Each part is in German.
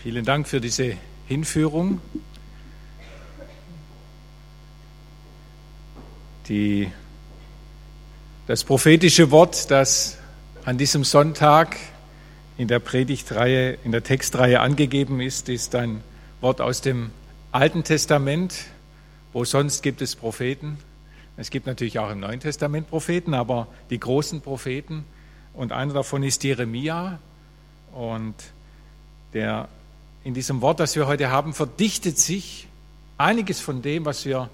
Vielen Dank für diese Hinführung. Die, das prophetische Wort, das an diesem Sonntag in der Predigtreihe, in der Textreihe angegeben ist, ist ein Wort aus dem Alten Testament. Wo sonst gibt es Propheten? Es gibt natürlich auch im Neuen Testament Propheten, aber die großen Propheten. Und einer davon ist Jeremia. Und der in diesem Wort, das wir heute haben, verdichtet sich einiges von dem, was wir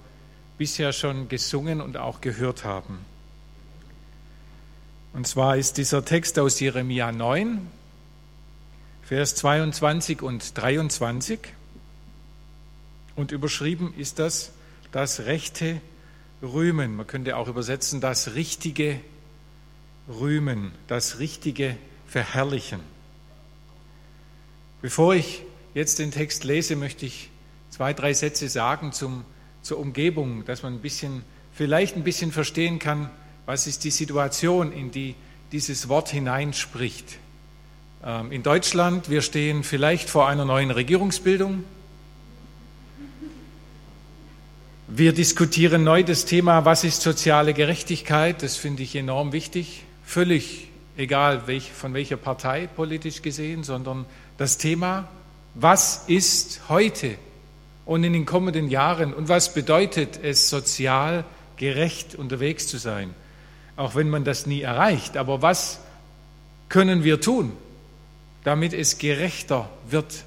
bisher schon gesungen und auch gehört haben. Und zwar ist dieser Text aus Jeremia 9, Vers 22 und 23. Und überschrieben ist das das rechte Rühmen. Man könnte auch übersetzen das richtige Rühmen, das richtige Verherrlichen. Bevor ich jetzt den Text lese, möchte ich zwei, drei Sätze sagen zum, zur Umgebung, dass man ein bisschen, vielleicht ein bisschen verstehen kann, was ist die Situation, in die dieses Wort hineinspricht. Ähm, in Deutschland, wir stehen vielleicht vor einer neuen Regierungsbildung. Wir diskutieren neu das Thema, was ist soziale Gerechtigkeit. Das finde ich enorm wichtig. Völlig egal welch, von welcher Partei politisch gesehen, sondern das Thema, was ist heute und in den kommenden Jahren und was bedeutet es, sozial gerecht unterwegs zu sein, auch wenn man das nie erreicht. Aber was können wir tun, damit es gerechter wird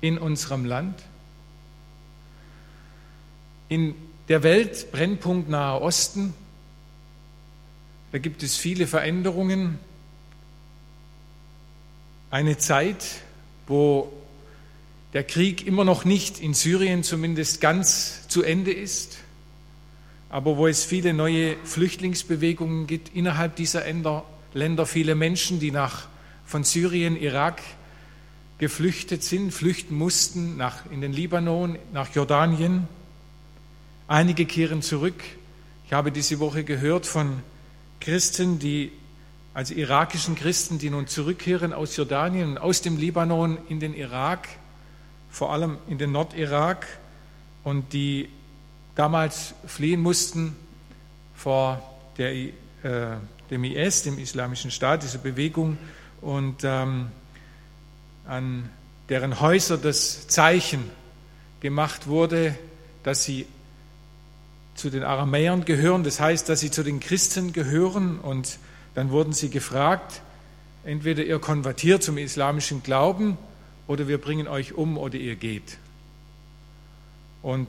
in unserem Land? In der Welt Brennpunkt Nahe Osten, da gibt es viele Veränderungen. Eine Zeit, wo der Krieg immer noch nicht in Syrien zumindest ganz zu Ende ist, aber wo es viele neue Flüchtlingsbewegungen gibt innerhalb dieser Länder, viele Menschen, die nach, von Syrien, Irak geflüchtet sind, flüchten mussten nach, in den Libanon, nach Jordanien. Einige kehren zurück. Ich habe diese Woche gehört von Christen, die also irakischen Christen, die nun zurückkehren aus Jordanien und aus dem Libanon in den Irak, vor allem in den Nordirak, und die damals fliehen mussten vor der, äh, dem IS, dem Islamischen Staat, dieser Bewegung, und ähm, an deren Häuser das Zeichen gemacht wurde, dass sie zu den Aramäern gehören, das heißt, dass sie zu den Christen gehören und dann wurden sie gefragt, entweder ihr konvertiert zum islamischen Glauben oder wir bringen euch um oder ihr geht. Und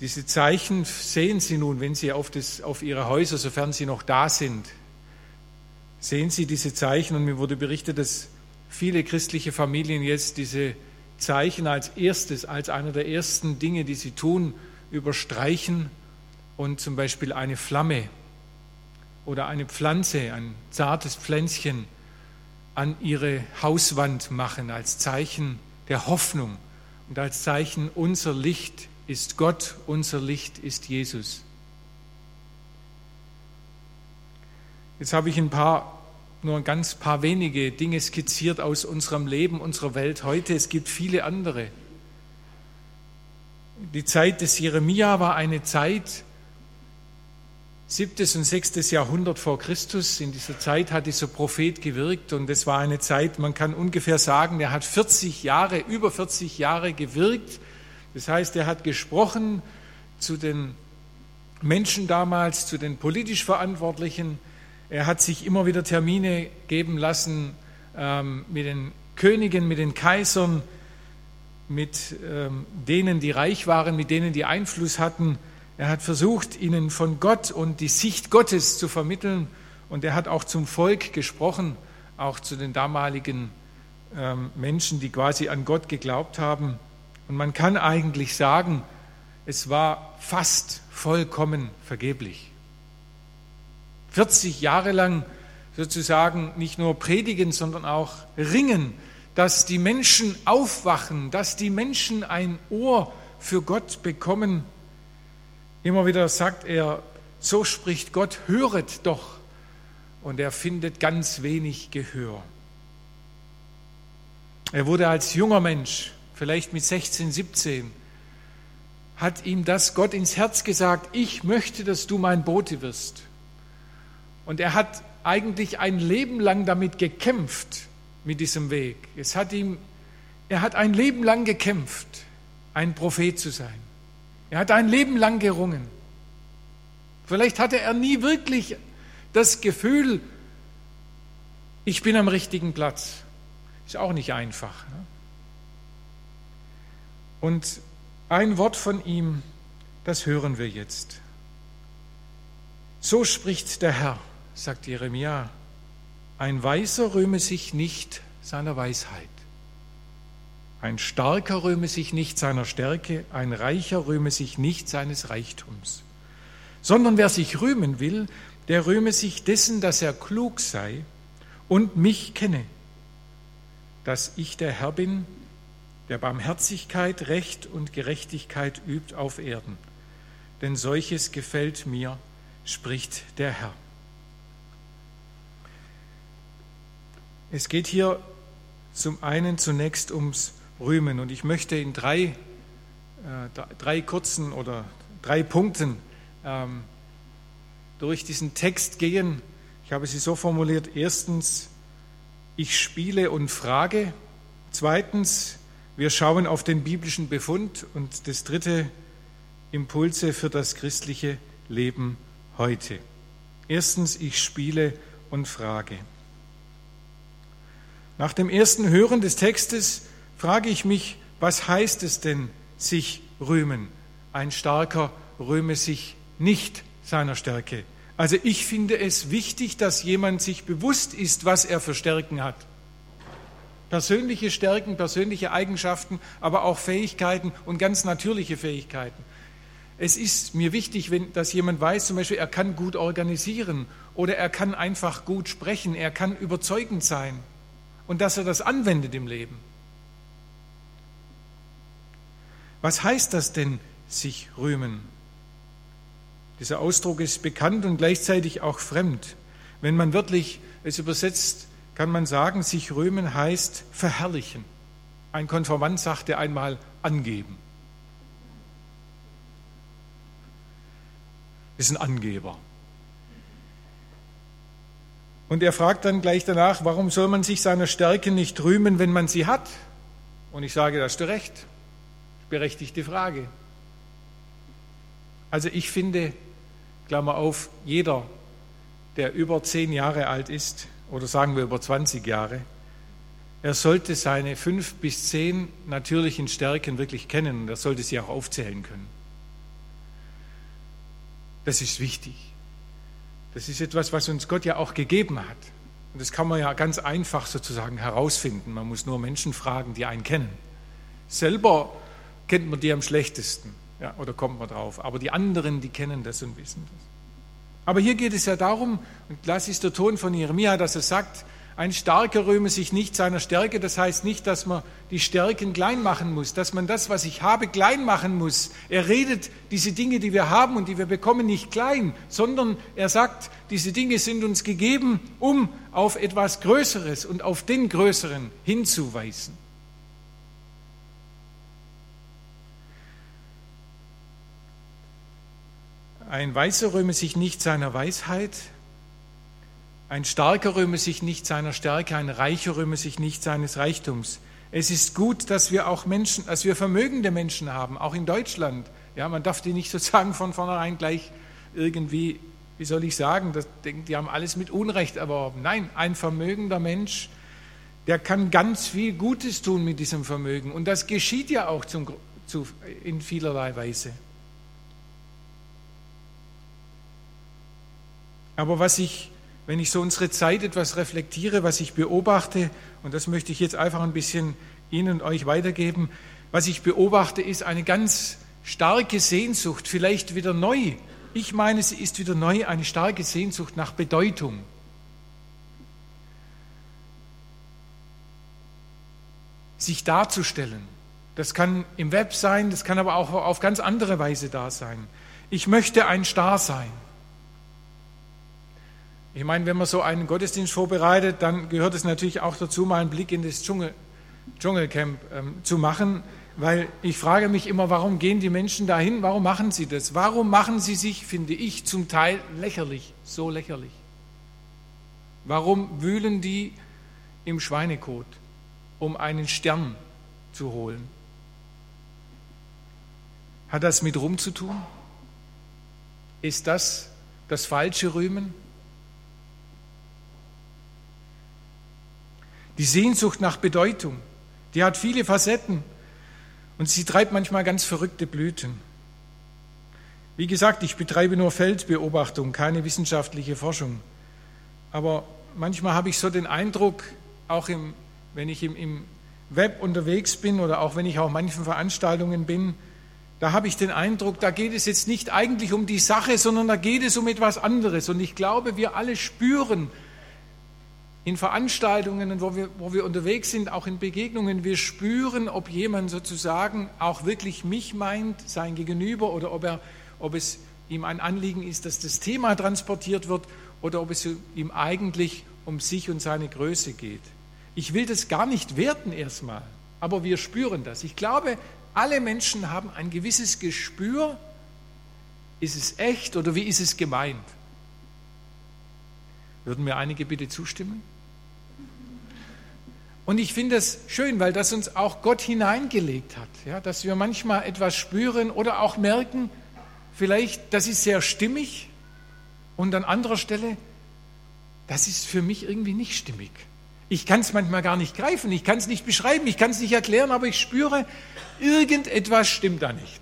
diese Zeichen sehen Sie nun, wenn Sie auf, das, auf Ihre Häuser, sofern sie noch da sind, sehen Sie diese Zeichen. Und mir wurde berichtet, dass viele christliche Familien jetzt diese Zeichen als erstes, als einer der ersten Dinge, die sie tun, überstreichen und zum Beispiel eine Flamme oder eine Pflanze, ein zartes Pflänzchen an ihre Hauswand machen als Zeichen der Hoffnung und als Zeichen, unser Licht ist Gott, unser Licht ist Jesus. Jetzt habe ich ein paar, nur ein ganz paar wenige Dinge skizziert aus unserem Leben, unserer Welt heute. Es gibt viele andere. Die Zeit des Jeremia war eine Zeit, siebtes und sechstes Jahrhundert vor Christus. In dieser Zeit hat dieser Prophet gewirkt und es war eine Zeit, man kann ungefähr sagen, er hat 40 Jahre, über 40 Jahre gewirkt. Das heißt, er hat gesprochen zu den Menschen damals, zu den politisch Verantwortlichen. Er hat sich immer wieder Termine geben lassen ähm, mit den Königen, mit den Kaisern, mit ähm, denen, die reich waren, mit denen, die Einfluss hatten. Er hat versucht, ihnen von Gott und die Sicht Gottes zu vermitteln und er hat auch zum Volk gesprochen, auch zu den damaligen ähm, Menschen, die quasi an Gott geglaubt haben. Und man kann eigentlich sagen, es war fast vollkommen vergeblich. 40 Jahre lang sozusagen nicht nur predigen, sondern auch ringen, dass die Menschen aufwachen, dass die Menschen ein Ohr für Gott bekommen Immer wieder sagt er, so spricht Gott, höret doch. Und er findet ganz wenig Gehör. Er wurde als junger Mensch, vielleicht mit 16, 17, hat ihm das Gott ins Herz gesagt, ich möchte, dass du mein Bote wirst. Und er hat eigentlich ein Leben lang damit gekämpft, mit diesem Weg. Es hat ihm, er hat ein Leben lang gekämpft, ein Prophet zu sein. Er hat ein Leben lang gerungen. Vielleicht hatte er nie wirklich das Gefühl, ich bin am richtigen Platz. Ist auch nicht einfach. Ne? Und ein Wort von ihm, das hören wir jetzt. So spricht der Herr, sagt Jeremia, ein Weiser rühme sich nicht seiner Weisheit. Ein Starker rühme sich nicht seiner Stärke, ein Reicher rühme sich nicht seines Reichtums, sondern wer sich rühmen will, der rühme sich dessen, dass er klug sei und mich kenne, dass ich der Herr bin, der Barmherzigkeit, Recht und Gerechtigkeit übt auf Erden. Denn solches gefällt mir, spricht der Herr. Es geht hier zum einen zunächst ums Rühmen und ich möchte in drei, äh, drei kurzen oder drei Punkten ähm, durch diesen Text gehen. Ich habe sie so formuliert. Erstens, ich spiele und frage. Zweitens, wir schauen auf den biblischen Befund. Und das dritte, Impulse für das christliche Leben heute. Erstens, ich spiele und frage. Nach dem ersten Hören des Textes frage ich mich, was heißt es denn, sich rühmen? Ein Starker rühme sich nicht seiner Stärke. Also ich finde es wichtig, dass jemand sich bewusst ist, was er für Stärken hat. Persönliche Stärken, persönliche Eigenschaften, aber auch Fähigkeiten und ganz natürliche Fähigkeiten. Es ist mir wichtig, wenn, dass jemand weiß, zum Beispiel, er kann gut organisieren oder er kann einfach gut sprechen, er kann überzeugend sein und dass er das anwendet im Leben. Was heißt das denn, sich rühmen? Dieser Ausdruck ist bekannt und gleichzeitig auch fremd. Wenn man wirklich es übersetzt, kann man sagen, sich rühmen heißt verherrlichen. Ein Konformant sagte einmal angeben. Ist ein Angeber. Und er fragt dann gleich danach, warum soll man sich seiner Stärke nicht rühmen, wenn man sie hat? Und ich sage, da hast du recht. Berechtigte Frage. Also ich finde, Klammer auf, jeder, der über zehn Jahre alt ist, oder sagen wir über 20 Jahre, er sollte seine fünf bis zehn natürlichen Stärken wirklich kennen und er sollte sie auch aufzählen können. Das ist wichtig. Das ist etwas, was uns Gott ja auch gegeben hat. Und das kann man ja ganz einfach sozusagen herausfinden. Man muss nur Menschen fragen, die einen kennen. Selber kennt man die am schlechtesten ja, oder kommt man drauf. Aber die anderen, die kennen das und wissen das. Aber hier geht es ja darum, und das ist der Ton von Jeremia, dass er sagt, ein Starker rühme sich nicht seiner Stärke. Das heißt nicht, dass man die Stärken klein machen muss, dass man das, was ich habe, klein machen muss. Er redet diese Dinge, die wir haben und die wir bekommen, nicht klein, sondern er sagt, diese Dinge sind uns gegeben, um auf etwas Größeres und auf den Größeren hinzuweisen. Ein Weißer rühme sich nicht seiner Weisheit, ein Starker rühme sich nicht seiner Stärke, ein Reicher rühme sich nicht seines Reichtums. Es ist gut, dass wir auch Menschen, dass wir vermögende Menschen haben, auch in Deutschland. Ja, man darf die nicht sozusagen von vornherein gleich irgendwie, wie soll ich sagen, das, die haben alles mit Unrecht erworben. Nein, ein vermögender Mensch, der kann ganz viel Gutes tun mit diesem Vermögen. Und das geschieht ja auch zum, zu, in vielerlei Weise. Aber was ich, wenn ich so unsere Zeit etwas reflektiere, was ich beobachte, und das möchte ich jetzt einfach ein bisschen Ihnen und euch weitergeben, was ich beobachte, ist eine ganz starke Sehnsucht, vielleicht wieder neu. Ich meine, sie ist wieder neu, eine starke Sehnsucht nach Bedeutung. Sich darzustellen. Das kann im Web sein, das kann aber auch auf ganz andere Weise da sein. Ich möchte ein Star sein. Ich meine, wenn man so einen Gottesdienst vorbereitet, dann gehört es natürlich auch dazu, mal einen Blick in das Dschungel, Dschungelcamp ähm, zu machen, weil ich frage mich immer, warum gehen die Menschen dahin? Warum machen sie das? Warum machen sie sich, finde ich, zum Teil lächerlich, so lächerlich? Warum wühlen die im Schweinekot, um einen Stern zu holen? Hat das mit Ruhm zu tun? Ist das das falsche Rühmen? Die Sehnsucht nach Bedeutung, die hat viele Facetten und sie treibt manchmal ganz verrückte Blüten. Wie gesagt, ich betreibe nur Feldbeobachtung, keine wissenschaftliche Forschung. Aber manchmal habe ich so den Eindruck, auch im, wenn ich im, im Web unterwegs bin oder auch wenn ich auf manchen Veranstaltungen bin, da habe ich den Eindruck, da geht es jetzt nicht eigentlich um die Sache, sondern da geht es um etwas anderes. Und ich glaube, wir alle spüren in Veranstaltungen, wo wir, wo wir unterwegs sind, auch in Begegnungen, wir spüren, ob jemand sozusagen auch wirklich mich meint, sein Gegenüber, oder ob, er, ob es ihm ein Anliegen ist, dass das Thema transportiert wird, oder ob es ihm eigentlich um sich und seine Größe geht. Ich will das gar nicht werten erstmal, aber wir spüren das. Ich glaube, alle Menschen haben ein gewisses Gespür, ist es echt oder wie ist es gemeint? Würden mir einige bitte zustimmen? Und ich finde es schön, weil das uns auch Gott hineingelegt hat, ja, dass wir manchmal etwas spüren oder auch merken, vielleicht, das ist sehr stimmig und an anderer Stelle, das ist für mich irgendwie nicht stimmig. Ich kann es manchmal gar nicht greifen, ich kann es nicht beschreiben, ich kann es nicht erklären, aber ich spüre, irgendetwas stimmt da nicht.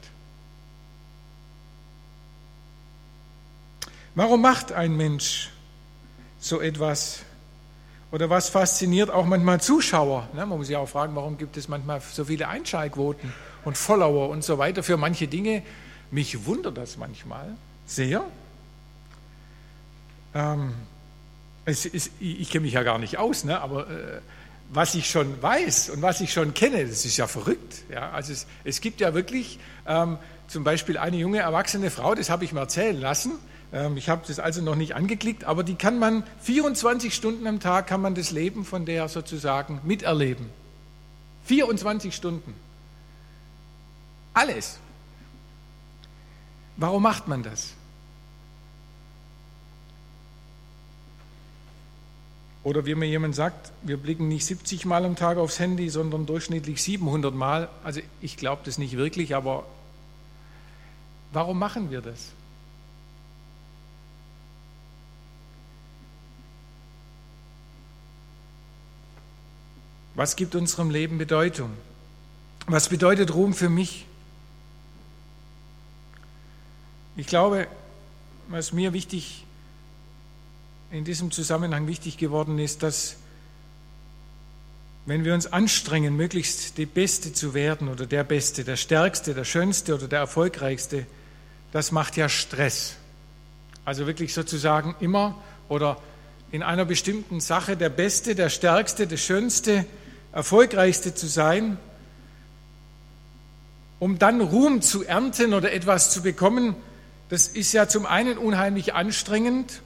Warum macht ein Mensch so etwas? Oder was fasziniert auch manchmal Zuschauer? Man muss ja auch fragen, warum gibt es manchmal so viele Einschaltquoten und Follower und so weiter für manche Dinge? Mich wundert das manchmal sehr. Ähm, ist, ich kenne mich ja gar nicht aus, ne? aber äh, was ich schon weiß und was ich schon kenne, das ist ja verrückt. Ja? Also es, es gibt ja wirklich ähm, zum Beispiel eine junge erwachsene Frau, das habe ich mir erzählen lassen. Ähm, ich habe das also noch nicht angeklickt, aber die kann man 24 Stunden am Tag kann man das Leben von der sozusagen miterleben. 24 Stunden. Alles. Warum macht man das? Oder wie mir jemand sagt, wir blicken nicht 70 Mal am Tag aufs Handy, sondern durchschnittlich 700 Mal. Also ich glaube das nicht wirklich, aber warum machen wir das? Was gibt unserem Leben Bedeutung? Was bedeutet Ruhm für mich? Ich glaube, was mir wichtig in diesem Zusammenhang wichtig geworden ist, dass wenn wir uns anstrengen, möglichst die Beste zu werden oder der Beste, der Stärkste, der Schönste oder der Erfolgreichste, das macht ja Stress. Also wirklich sozusagen immer oder in einer bestimmten Sache der Beste, der Stärkste, der Schönste, Erfolgreichste zu sein, um dann Ruhm zu ernten oder etwas zu bekommen, das ist ja zum einen unheimlich anstrengend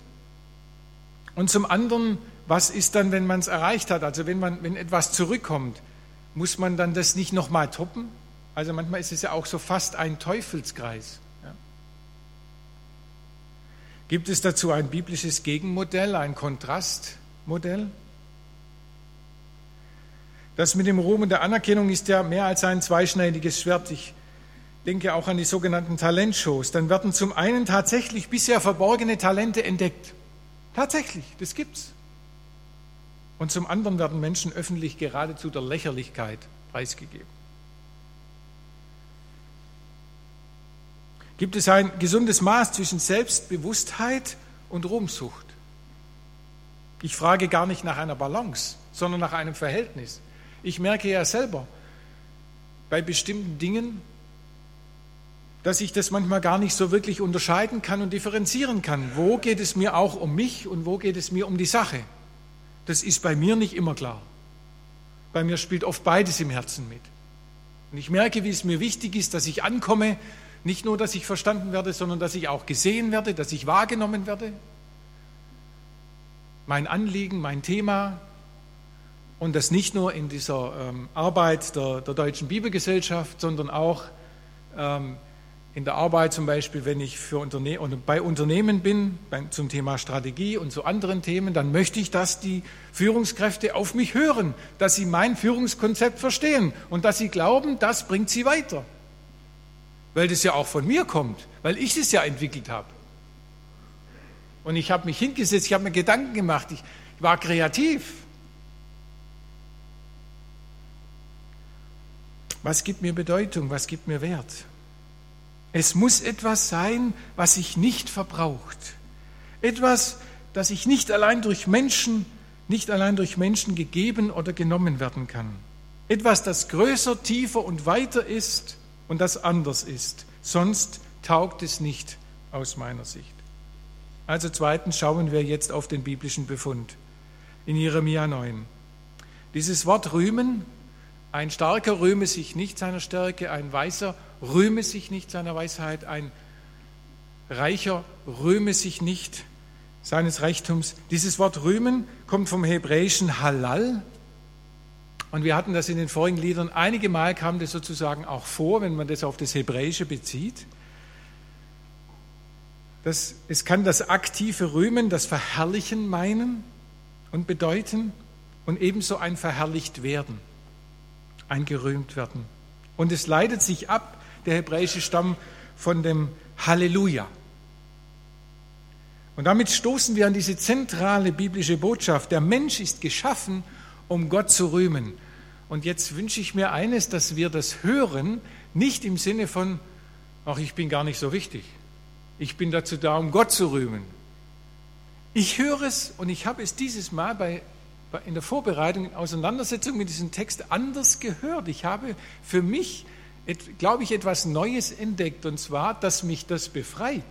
und zum anderen, was ist dann, wenn man es erreicht hat? Also wenn, man, wenn etwas zurückkommt, muss man dann das nicht nochmal toppen? Also manchmal ist es ja auch so fast ein Teufelskreis. Ja. Gibt es dazu ein biblisches Gegenmodell, ein Kontrastmodell? Das mit dem Ruhm und der Anerkennung ist ja mehr als ein zweischneidiges Schwert. Ich denke auch an die sogenannten Talentshows. Dann werden zum einen tatsächlich bisher verborgene Talente entdeckt. Tatsächlich, das gibt's. Und zum anderen werden Menschen öffentlich geradezu der Lächerlichkeit preisgegeben. Gibt es ein gesundes Maß zwischen Selbstbewusstheit und Ruhmsucht? Ich frage gar nicht nach einer Balance, sondern nach einem Verhältnis. Ich merke ja selber, bei bestimmten Dingen dass ich das manchmal gar nicht so wirklich unterscheiden kann und differenzieren kann. Wo geht es mir auch um mich und wo geht es mir um die Sache? Das ist bei mir nicht immer klar. Bei mir spielt oft beides im Herzen mit. Und ich merke, wie es mir wichtig ist, dass ich ankomme, nicht nur, dass ich verstanden werde, sondern dass ich auch gesehen werde, dass ich wahrgenommen werde. Mein Anliegen, mein Thema. Und das nicht nur in dieser ähm, Arbeit der, der, Deutschen Bibelgesellschaft, sondern auch ähm, in der Arbeit zum Beispiel, wenn ich für Unterne bei Unternehmen bin, bei, zum Thema Strategie und zu anderen Themen, dann möchte ich, dass die Führungskräfte auf mich hören, dass sie mein Führungskonzept verstehen und dass sie glauben, das bringt sie weiter. Weil das ja auch von mir kommt, weil ich es ja entwickelt habe. Und ich habe mich hingesetzt, ich habe mir Gedanken gemacht, ich war kreativ. Was gibt mir Bedeutung, was gibt mir Wert? Es muss etwas sein, was sich nicht verbraucht. Etwas, das sich nicht allein durch Menschen, nicht allein durch Menschen gegeben oder genommen werden kann. Etwas, das größer, tiefer und weiter ist und das anders ist. Sonst taugt es nicht aus meiner Sicht. Also zweitens schauen wir jetzt auf den biblischen Befund in Jeremia 9. Dieses Wort rühmen, ein Starker rühme sich nicht seiner Stärke, ein Weiser rühme sich nicht seiner Weisheit, ein Reicher rühme sich nicht seines Reichtums. Dieses Wort rühmen kommt vom hebräischen Halal. Und wir hatten das in den vorigen Liedern. Einige Mal kam das sozusagen auch vor, wenn man das auf das Hebräische bezieht. Das, es kann das aktive Rühmen, das Verherrlichen meinen und bedeuten und ebenso ein verherrlicht werden, ein gerühmt werden. Und es leitet sich ab der hebräische Stamm von dem Halleluja. Und damit stoßen wir an diese zentrale biblische Botschaft. Der Mensch ist geschaffen, um Gott zu rühmen. Und jetzt wünsche ich mir eines, dass wir das hören, nicht im Sinne von, ach, ich bin gar nicht so wichtig. Ich bin dazu da, um Gott zu rühmen. Ich höre es und ich habe es dieses Mal bei, in der Vorbereitung, in Auseinandersetzung mit diesem Text anders gehört. Ich habe für mich glaube ich, etwas Neues entdeckt, und zwar, dass mich das befreit.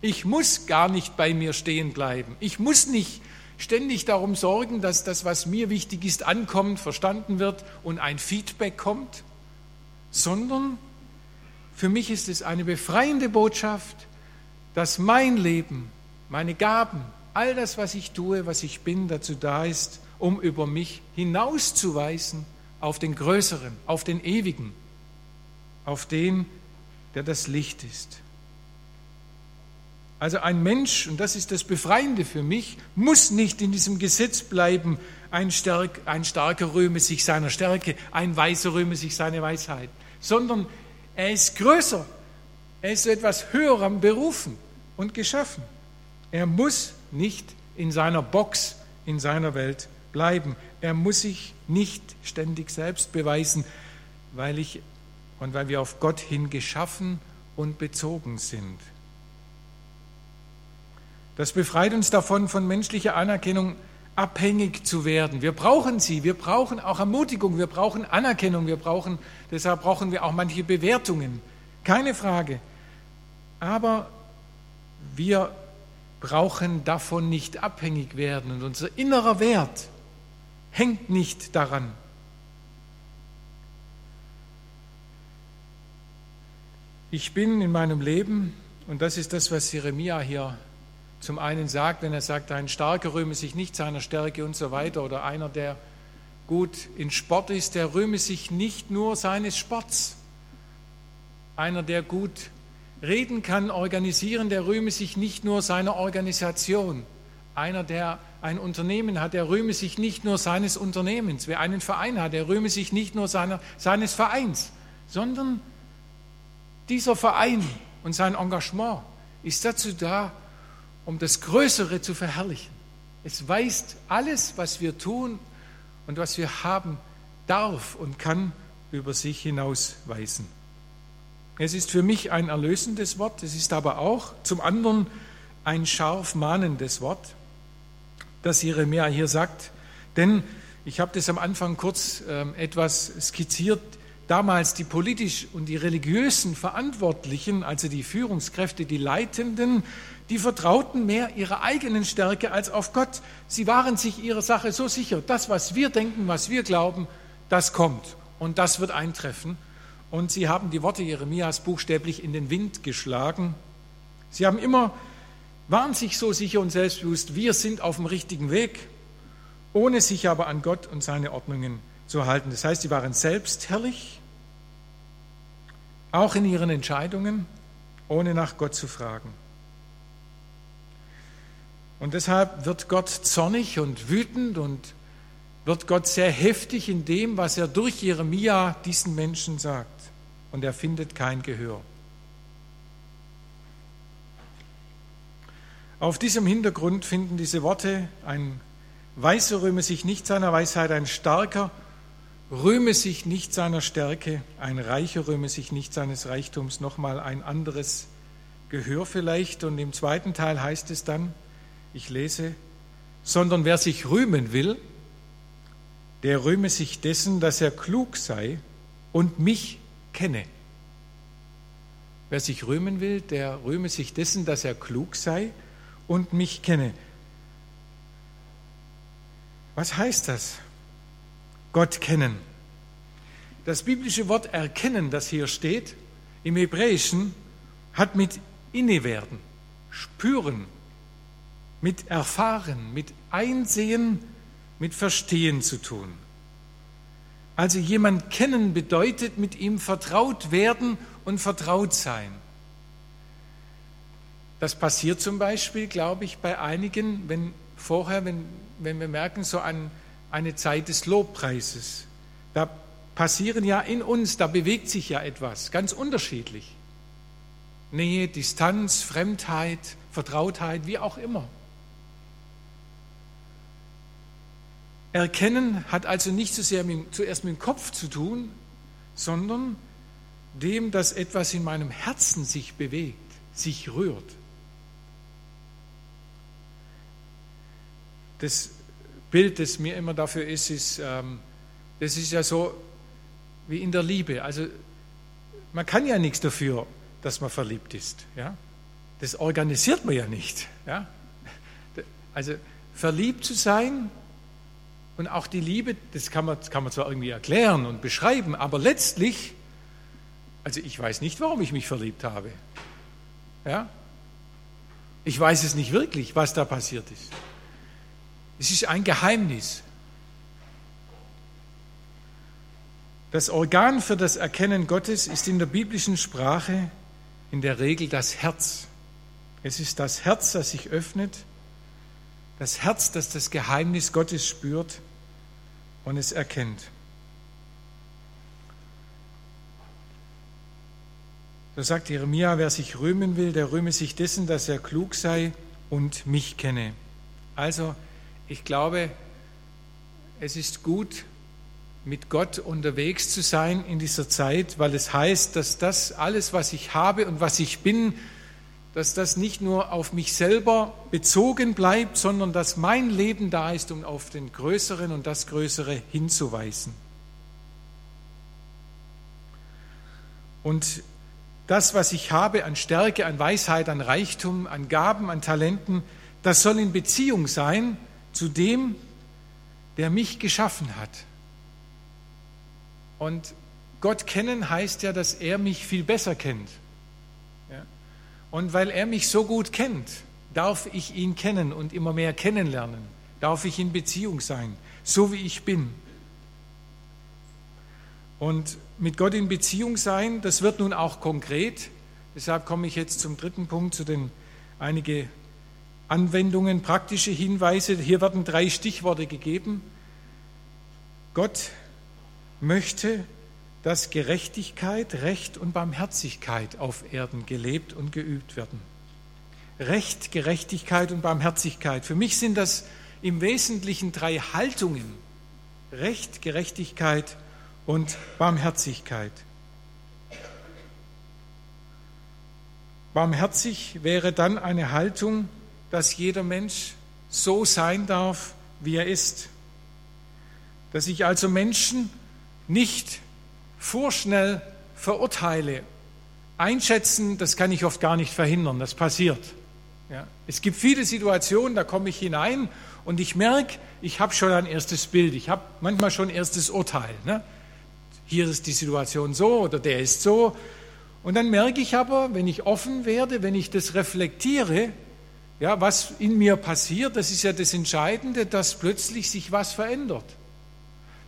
Ich muss gar nicht bei mir stehen bleiben. Ich muss nicht ständig darum sorgen, dass das, was mir wichtig ist, ankommt, verstanden wird und ein Feedback kommt, sondern für mich ist es eine befreiende Botschaft, dass mein Leben, meine Gaben, all das, was ich tue, was ich bin, dazu da ist, um über mich hinauszuweisen auf den Größeren, auf den Ewigen, auf den, der das Licht ist. Also ein Mensch, und das ist das Befreiende für mich, muss nicht in diesem Gesetz bleiben, ein, Stärk, ein Starker rühme sich seiner Stärke, ein Weiser rühme sich seine Weisheit, sondern er ist größer, er ist zu etwas Höherem berufen und geschaffen. Er muss nicht in seiner Box, in seiner Welt bleiben. Er muss sich nicht ständig selbst beweisen, weil ich und weil wir auf Gott hin geschaffen und bezogen sind. Das befreit uns davon, von menschlicher Anerkennung abhängig zu werden. Wir brauchen sie, wir brauchen auch Ermutigung, wir brauchen Anerkennung, wir brauchen, deshalb brauchen wir auch manche Bewertungen, keine Frage. Aber wir brauchen davon nicht abhängig werden und unser innerer Wert hängt nicht daran. Ich bin in meinem Leben, und das ist das, was Jeremia hier zum einen sagt, wenn er sagt, ein Starker rühme sich nicht seiner Stärke und so weiter, oder einer, der gut in Sport ist, der rühme sich nicht nur seines Sports. Einer, der gut reden kann, organisieren, der rühme sich nicht nur seiner Organisation. Einer, der ein Unternehmen hat, der rühme sich nicht nur seines Unternehmens. Wer einen Verein hat, der rühme sich nicht nur seiner, seines Vereins, sondern dieser Verein und sein Engagement ist dazu da, um das Größere zu verherrlichen. Es weist alles, was wir tun und was wir haben, darf und kann über sich hinausweisen. Es ist für mich ein erlösendes Wort, es ist aber auch zum anderen ein scharf mahnendes Wort das Jeremia hier sagt. Denn ich habe das am Anfang kurz äh, etwas skizziert. Damals die politisch und die religiösen Verantwortlichen, also die Führungskräfte, die Leitenden, die vertrauten mehr ihrer eigenen Stärke als auf Gott. Sie waren sich ihrer Sache so sicher, das, was wir denken, was wir glauben, das kommt und das wird eintreffen. Und sie haben die Worte Jeremias buchstäblich in den Wind geschlagen. Sie haben immer waren sich so sicher und selbstbewusst, wir sind auf dem richtigen Weg ohne sich aber an Gott und seine Ordnungen zu halten. Das heißt, sie waren selbstherrlich, auch in ihren Entscheidungen, ohne nach Gott zu fragen. Und deshalb wird Gott zornig und wütend und wird Gott sehr heftig in dem, was er durch Jeremia diesen Menschen sagt. Und er findet kein Gehör. Auf diesem Hintergrund finden diese Worte, ein Weiser rühme sich nicht seiner Weisheit, ein Starker rühme sich nicht seiner Stärke, ein Reicher rühme sich nicht seines Reichtums, nochmal ein anderes Gehör vielleicht. Und im zweiten Teil heißt es dann, ich lese, sondern wer sich rühmen will, der rühme sich dessen, dass er klug sei und mich kenne. Wer sich rühmen will, der rühme sich dessen, dass er klug sei und mich kenne. Was heißt das? Gott kennen. Das biblische Wort erkennen, das hier steht, im Hebräischen, hat mit innewerden, spüren, mit erfahren, mit einsehen, mit verstehen zu tun. Also jemand kennen bedeutet mit ihm vertraut werden und vertraut sein. Das passiert zum Beispiel, glaube ich, bei einigen, wenn vorher, wenn, wenn wir merken, so an eine Zeit des Lobpreises, da passieren ja in uns, da bewegt sich ja etwas, ganz unterschiedlich. Nähe, Distanz, Fremdheit, Vertrautheit, wie auch immer. Erkennen hat also nicht so sehr mit, zuerst mit dem Kopf zu tun, sondern dem, dass etwas in meinem Herzen sich bewegt, sich rührt. Das Bild, das mir immer dafür ist, ist, ähm, das ist ja so wie in der Liebe. Also man kann ja nichts dafür, dass man verliebt ist. Ja? Das organisiert man ja nicht. Ja? Also verliebt zu sein und auch die Liebe, das kann man, das kann man zwar irgendwie erklären und beschreiben, aber letztlich, also ich weiß nicht, warum ich mich verliebt habe. Ja? Ich weiß es nicht wirklich, was da passiert ist. Es ist ein Geheimnis. Das Organ für das Erkennen Gottes ist in der biblischen Sprache in der Regel das Herz. Es ist das Herz, das sich öffnet, das Herz, das das Geheimnis Gottes spürt und es erkennt. So sagt Jeremia, wer sich rühmen will, der rühme sich dessen, dass er klug sei und mich kenne. Also ich glaube, es ist gut, mit Gott unterwegs zu sein in dieser Zeit, weil es heißt, dass das alles, was ich habe und was ich bin, dass das nicht nur auf mich selber bezogen bleibt, sondern dass mein Leben da ist, um auf den Größeren und das Größere hinzuweisen. Und das, was ich habe an Stärke, an Weisheit, an Reichtum, an Gaben, an Talenten, das soll in Beziehung sein zu dem, der mich geschaffen hat. Und Gott kennen heißt ja, dass er mich viel besser kennt. Und weil er mich so gut kennt, darf ich ihn kennen und immer mehr kennenlernen, darf ich in Beziehung sein, so wie ich bin. Und mit Gott in Beziehung sein, das wird nun auch konkret. Deshalb komme ich jetzt zum dritten Punkt, zu den einige Anwendungen, praktische Hinweise. Hier werden drei Stichworte gegeben. Gott möchte, dass Gerechtigkeit, Recht und Barmherzigkeit auf Erden gelebt und geübt werden. Recht, Gerechtigkeit und Barmherzigkeit. Für mich sind das im Wesentlichen drei Haltungen. Recht, Gerechtigkeit und Barmherzigkeit. Barmherzig wäre dann eine Haltung, dass jeder Mensch so sein darf, wie er ist. Dass ich also Menschen nicht vorschnell verurteile. Einschätzen, das kann ich oft gar nicht verhindern, das passiert. Ja. Es gibt viele Situationen, da komme ich hinein und ich merke, ich habe schon ein erstes Bild, ich habe manchmal schon ein erstes Urteil. Ne? Hier ist die Situation so oder der ist so. Und dann merke ich aber, wenn ich offen werde, wenn ich das reflektiere, ja, was in mir passiert, das ist ja das Entscheidende, dass plötzlich sich was verändert.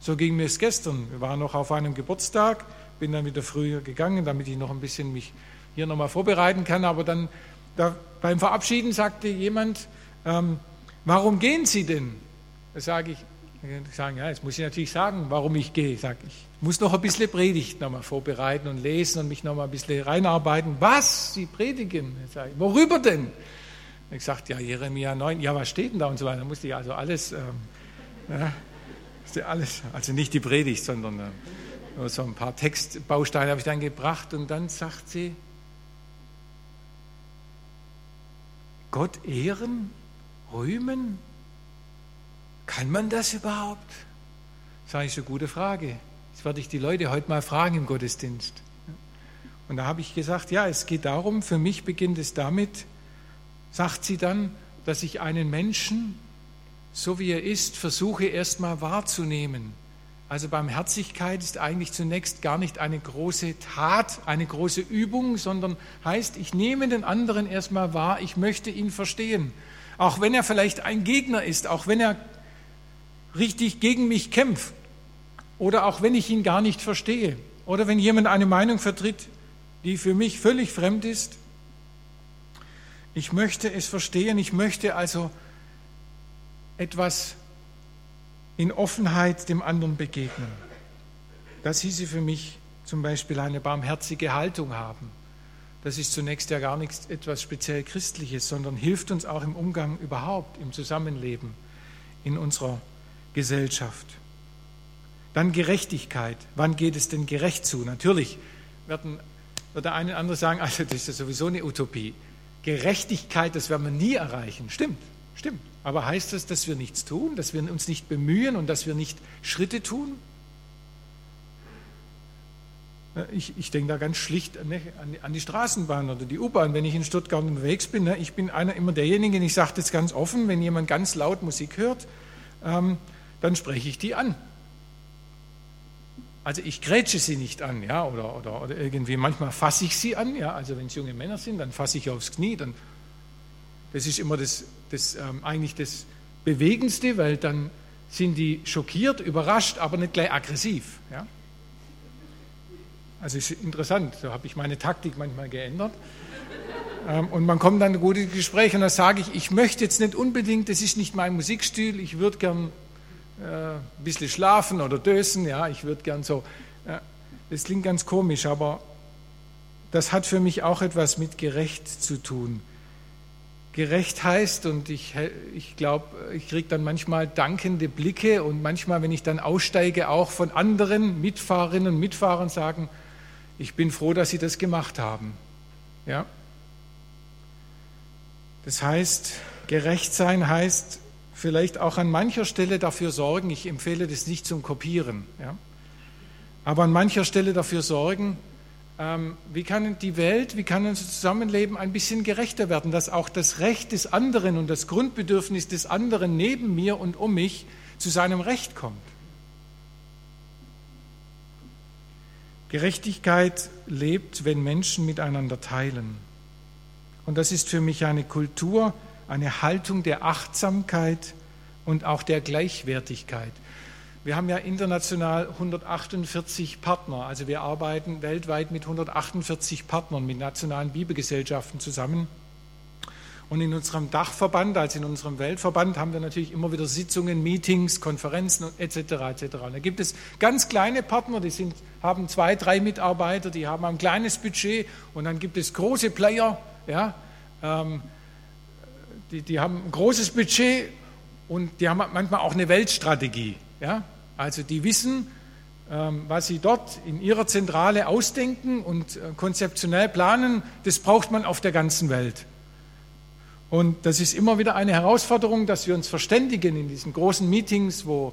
So ging mir es gestern. Wir waren noch auf einem Geburtstag, bin dann wieder früher gegangen, damit ich noch ein bisschen mich hier nochmal vorbereiten kann. Aber dann da, beim Verabschieden sagte jemand, ähm, warum gehen Sie denn? Da sage ich, ich sage, ja, jetzt muss ich natürlich sagen, warum ich gehe. Sage ich, muss noch ein bisschen Predigt nochmal vorbereiten und lesen und mich nochmal ein bisschen reinarbeiten. Was? Sie predigen? Sage ich, worüber denn? Ich sagte, ja, Jeremia 9, ja, was steht denn da und so weiter. Da musste ich also alles, ähm, ja, alles, also nicht die Predigt, sondern äh, nur so ein paar Textbausteine habe ich dann gebracht und dann sagt sie, Gott ehren, rühmen? Kann man das überhaupt? Sage ich, so gute Frage. Das werde ich die Leute heute mal fragen im Gottesdienst. Und da habe ich gesagt, ja, es geht darum, für mich beginnt es damit, sagt sie dann, dass ich einen Menschen, so wie er ist, versuche erstmal wahrzunehmen. Also Barmherzigkeit ist eigentlich zunächst gar nicht eine große Tat, eine große Übung, sondern heißt, ich nehme den anderen erstmal wahr, ich möchte ihn verstehen. Auch wenn er vielleicht ein Gegner ist, auch wenn er richtig gegen mich kämpft oder auch wenn ich ihn gar nicht verstehe oder wenn jemand eine Meinung vertritt, die für mich völlig fremd ist, ich möchte es verstehen, ich möchte also etwas in Offenheit dem anderen begegnen. Das hieße für mich zum Beispiel eine barmherzige Haltung haben. Das ist zunächst ja gar nichts etwas speziell Christliches, sondern hilft uns auch im Umgang überhaupt, im Zusammenleben in unserer Gesellschaft. Dann Gerechtigkeit. Wann geht es denn gerecht zu? Natürlich werden, wird der eine oder andere sagen, also das ist ja sowieso eine Utopie. Gerechtigkeit, das werden wir nie erreichen. Stimmt, stimmt. Aber heißt das, dass wir nichts tun, dass wir uns nicht bemühen und dass wir nicht Schritte tun? Ich, ich denke da ganz schlicht an, an die Straßenbahn oder die U-Bahn, wenn ich in Stuttgart unterwegs bin. Ne? Ich bin einer immer derjenige, ich sage das ganz offen, wenn jemand ganz laut Musik hört, ähm, dann spreche ich die an. Also ich grätsche sie nicht an, ja, oder, oder, oder irgendwie, manchmal fasse ich sie an, ja, also wenn es junge Männer sind, dann fasse ich aufs Knie, dann, das ist immer das, das ähm, eigentlich das Bewegendste, weil dann sind die schockiert, überrascht, aber nicht gleich aggressiv, ja. Also ist interessant, so habe ich meine Taktik manchmal geändert. Ähm, und man kommt dann in gute Gespräche und dann sage ich, ich möchte jetzt nicht unbedingt, das ist nicht mein Musikstil, ich würde gern äh, ein bisschen schlafen oder dösen, ja, ich würde gern so. Ja, das klingt ganz komisch, aber das hat für mich auch etwas mit gerecht zu tun. Gerecht heißt, und ich, ich glaube, ich kriege dann manchmal dankende Blicke und manchmal, wenn ich dann aussteige, auch von anderen Mitfahrerinnen und Mitfahrern sagen, ich bin froh, dass Sie das gemacht haben. Ja? Das heißt, gerecht sein heißt, vielleicht auch an mancher Stelle dafür sorgen, ich empfehle das nicht zum Kopieren, ja, aber an mancher Stelle dafür sorgen, wie kann die Welt, wie kann unser Zusammenleben ein bisschen gerechter werden, dass auch das Recht des anderen und das Grundbedürfnis des anderen neben mir und um mich zu seinem Recht kommt. Gerechtigkeit lebt, wenn Menschen miteinander teilen. Und das ist für mich eine Kultur, eine Haltung der Achtsamkeit und auch der Gleichwertigkeit. Wir haben ja international 148 Partner, also wir arbeiten weltweit mit 148 Partnern, mit nationalen Bibelgesellschaften zusammen. Und in unserem Dachverband, also in unserem Weltverband, haben wir natürlich immer wieder Sitzungen, Meetings, Konferenzen etc. etc. Und da gibt es ganz kleine Partner, die sind, haben zwei, drei Mitarbeiter, die haben ein kleines Budget. Und dann gibt es große Player, ja, ähm, die, die haben ein großes Budget und die haben manchmal auch eine Weltstrategie. Ja? Also die wissen, ähm, was sie dort in ihrer Zentrale ausdenken und äh, konzeptionell planen, das braucht man auf der ganzen Welt. Und das ist immer wieder eine Herausforderung, dass wir uns verständigen in diesen großen Meetings, wo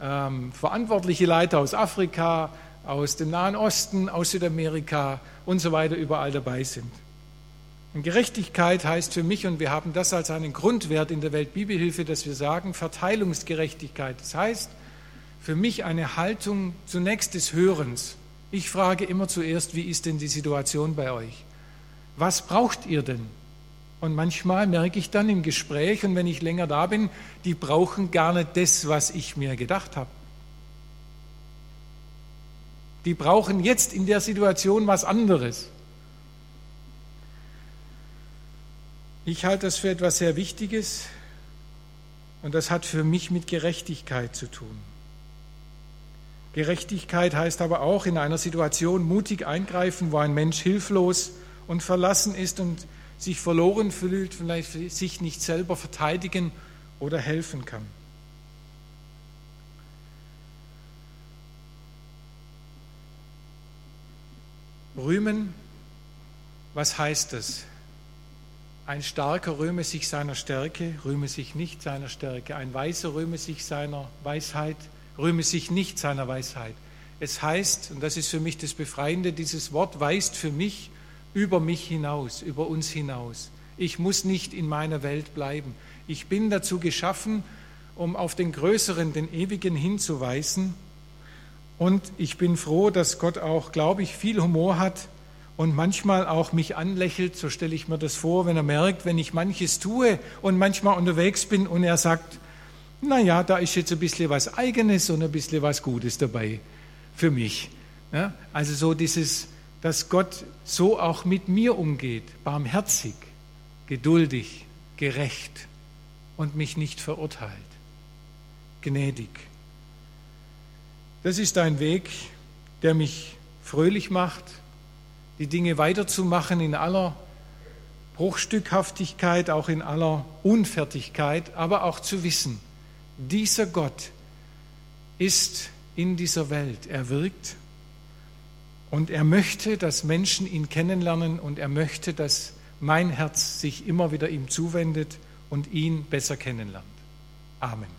ähm, verantwortliche Leiter aus Afrika, aus dem Nahen Osten, aus Südamerika und so weiter überall dabei sind. Und Gerechtigkeit heißt für mich, und wir haben das als einen Grundwert in der Weltbibelhilfe, dass wir sagen, Verteilungsgerechtigkeit. Das heißt für mich eine Haltung zunächst des Hörens. Ich frage immer zuerst, wie ist denn die Situation bei euch? Was braucht ihr denn? Und manchmal merke ich dann im Gespräch und wenn ich länger da bin, die brauchen gar nicht das, was ich mir gedacht habe. Die brauchen jetzt in der Situation was anderes. Ich halte das für etwas sehr Wichtiges und das hat für mich mit Gerechtigkeit zu tun. Gerechtigkeit heißt aber auch in einer Situation mutig eingreifen, wo ein Mensch hilflos und verlassen ist und sich verloren fühlt, vielleicht sich nicht selber verteidigen oder helfen kann. Rühmen, was heißt das? Ein Starker rühme sich seiner Stärke, rühme sich nicht seiner Stärke. Ein Weiser rühme sich seiner Weisheit, rühme sich nicht seiner Weisheit. Es heißt, und das ist für mich das Befreiende, dieses Wort weist für mich über mich hinaus, über uns hinaus. Ich muss nicht in meiner Welt bleiben. Ich bin dazu geschaffen, um auf den Größeren, den Ewigen hinzuweisen. Und ich bin froh, dass Gott auch, glaube ich, viel Humor hat und manchmal auch mich anlächelt, so stelle ich mir das vor, wenn er merkt, wenn ich manches tue und manchmal unterwegs bin und er sagt, na ja, da ist jetzt ein bisschen was Eigenes und ein bisschen was Gutes dabei für mich. Ja, also so dieses, dass Gott so auch mit mir umgeht, barmherzig, geduldig, gerecht und mich nicht verurteilt, gnädig. Das ist ein Weg, der mich fröhlich macht, die Dinge weiterzumachen in aller Bruchstückhaftigkeit, auch in aller Unfertigkeit, aber auch zu wissen, dieser Gott ist in dieser Welt, er wirkt und er möchte, dass Menschen ihn kennenlernen und er möchte, dass mein Herz sich immer wieder ihm zuwendet und ihn besser kennenlernt. Amen.